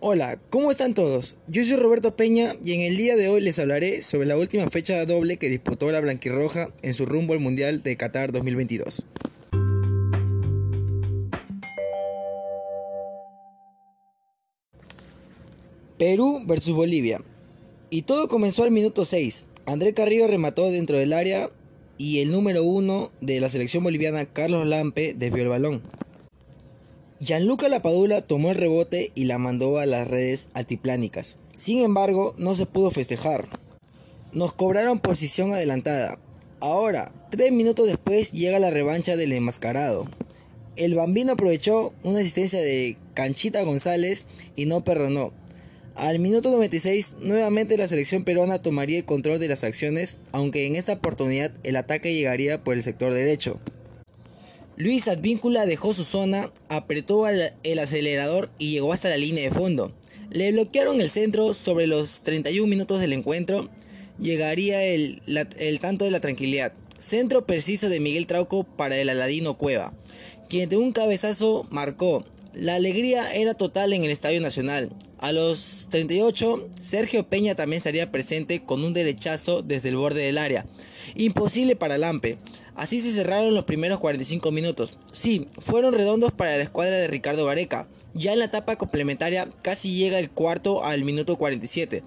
Hola, ¿cómo están todos? Yo soy Roberto Peña y en el día de hoy les hablaré sobre la última fecha doble que disputó la Blanquirroja en su rumbo al Mundial de Qatar 2022. Perú versus Bolivia. Y todo comenzó al minuto 6. André Carrillo remató dentro del área y el número 1 de la selección boliviana, Carlos Lampe, desvió el balón. Gianluca Lapadula tomó el rebote y la mandó a las redes altiplánicas. Sin embargo, no se pudo festejar. Nos cobraron posición adelantada. Ahora, tres minutos después llega la revancha del enmascarado. El bambino aprovechó una asistencia de Canchita González y no perdonó. Al minuto 96, nuevamente la selección peruana tomaría el control de las acciones, aunque en esta oportunidad el ataque llegaría por el sector derecho. Luis Advíncula dejó su zona, apretó el acelerador y llegó hasta la línea de fondo. Le bloquearon el centro sobre los 31 minutos del encuentro. Llegaría el, tanto de la tranquilidad. Centro preciso de Miguel Trauco para el Aladino Cueva, quien de un cabezazo marcó. La alegría era total en el Estadio Nacional. A los 38, Sergio Peña también estaría presente con un derechazo desde el borde del área. Imposible para Lampe. Así se cerraron los primeros 45 minutos. Sí, fueron redondos para la escuadra de Ricardo Gareca. Ya en la etapa complementaria casi llega el cuarto al minuto 47.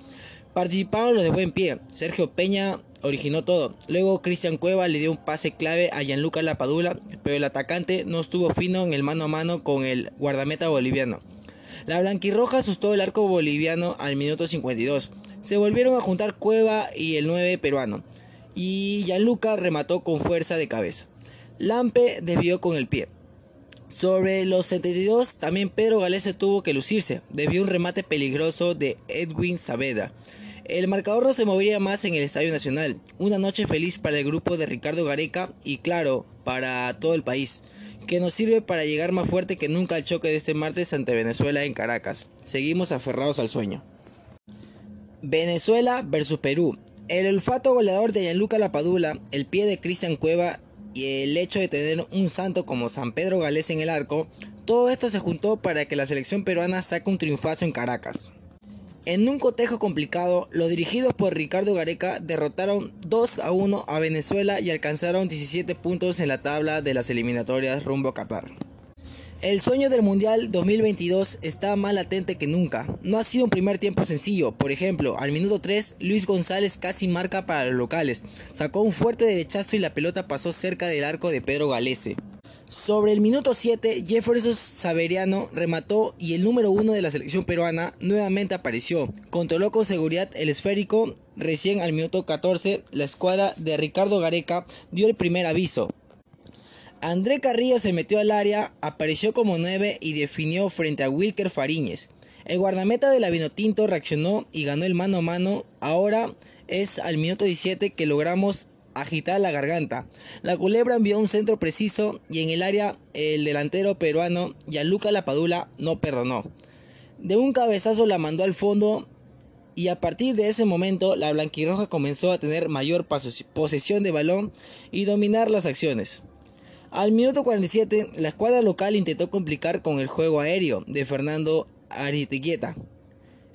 Participaron los de buen pie. Sergio Peña originó todo. Luego Cristian Cueva le dio un pase clave a Gianluca Lapadula, pero el atacante no estuvo fino en el mano a mano con el guardameta boliviano. La blanquirroja asustó el arco boliviano al minuto 52. Se volvieron a juntar Cueva y el 9 peruano. Y Gianluca remató con fuerza de cabeza. Lampe desvió con el pie. Sobre los 72, también Pedro Galese tuvo que lucirse. Desvió un remate peligroso de Edwin Saavedra. El marcador no se movería más en el Estadio Nacional. Una noche feliz para el grupo de Ricardo Gareca y claro, para todo el país que nos sirve para llegar más fuerte que nunca al choque de este martes ante Venezuela en Caracas. Seguimos aferrados al sueño. Venezuela versus Perú. El olfato goleador de Gianluca Lapadula, el pie de Cristian Cueva y el hecho de tener un santo como San Pedro Galés en el arco, todo esto se juntó para que la selección peruana saque un triunfazo en Caracas. En un cotejo complicado, los dirigidos por Ricardo Gareca derrotaron 2 a 1 a Venezuela y alcanzaron 17 puntos en la tabla de las eliminatorias rumbo a Qatar. El sueño del Mundial 2022 está más latente que nunca. No ha sido un primer tiempo sencillo. Por ejemplo, al minuto 3, Luis González casi marca para los locales. Sacó un fuerte derechazo y la pelota pasó cerca del arco de Pedro Galese. Sobre el minuto 7, Jefferson Saveriano remató y el número 1 de la selección peruana nuevamente apareció. Controló con seguridad el esférico. Recién al minuto 14, la escuadra de Ricardo Gareca dio el primer aviso. André Carrillo se metió al área, apareció como 9 y definió frente a Wilker Fariñez. El guardameta de la Vinotinto reaccionó y ganó el mano a mano. Ahora es al minuto 17 que logramos agitar la garganta. La culebra envió un centro preciso y en el área el delantero peruano Gianluca Lapadula no perdonó. De un cabezazo la mandó al fondo y a partir de ese momento la blanquirroja comenzó a tener mayor posesión de balón y dominar las acciones. Al minuto 47 la escuadra local intentó complicar con el juego aéreo de Fernando Ariteguieta,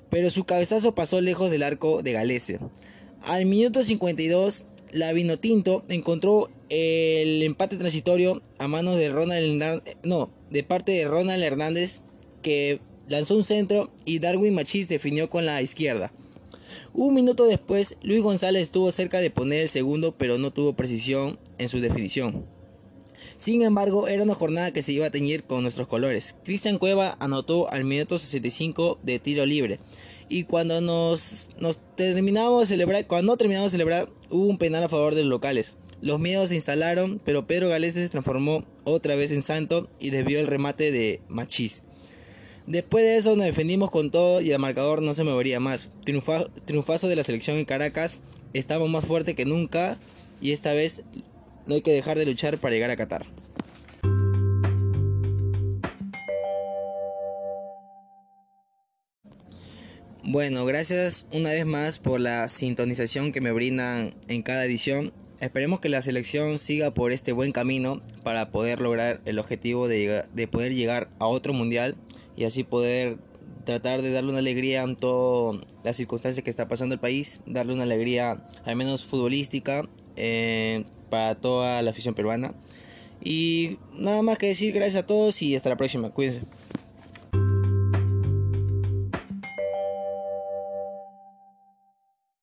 pero su cabezazo pasó lejos del arco de Galese. Al minuto 52 la Vinotinto encontró el empate transitorio a manos de Ronald no, de parte de Ronald Hernández que lanzó un centro y Darwin Machis definió con la izquierda. Un minuto después, Luis González estuvo cerca de poner el segundo, pero no tuvo precisión en su definición. Sin embargo, era una jornada que se iba a teñir con nuestros colores. Cristian Cueva anotó al minuto 65 de tiro libre y cuando nos, terminamos de celebrar, cuando no terminamos de celebrar, hubo un penal a favor de los locales. Los miedos se instalaron, pero Pedro Galese se transformó otra vez en santo y desvió el remate de Machís. Después de eso nos defendimos con todo y el marcador no se movería más. triunfazo de la selección en Caracas, estamos más fuertes que nunca y esta vez no hay que dejar de luchar para llegar a Qatar. Bueno, gracias una vez más por la sintonización que me brindan en cada edición. Esperemos que la selección siga por este buen camino para poder lograr el objetivo de, de poder llegar a otro mundial y así poder tratar de darle una alegría en todas las circunstancias que está pasando el país, darle una alegría al menos futbolística eh, para toda la afición peruana. Y nada más que decir, gracias a todos y hasta la próxima, cuídense.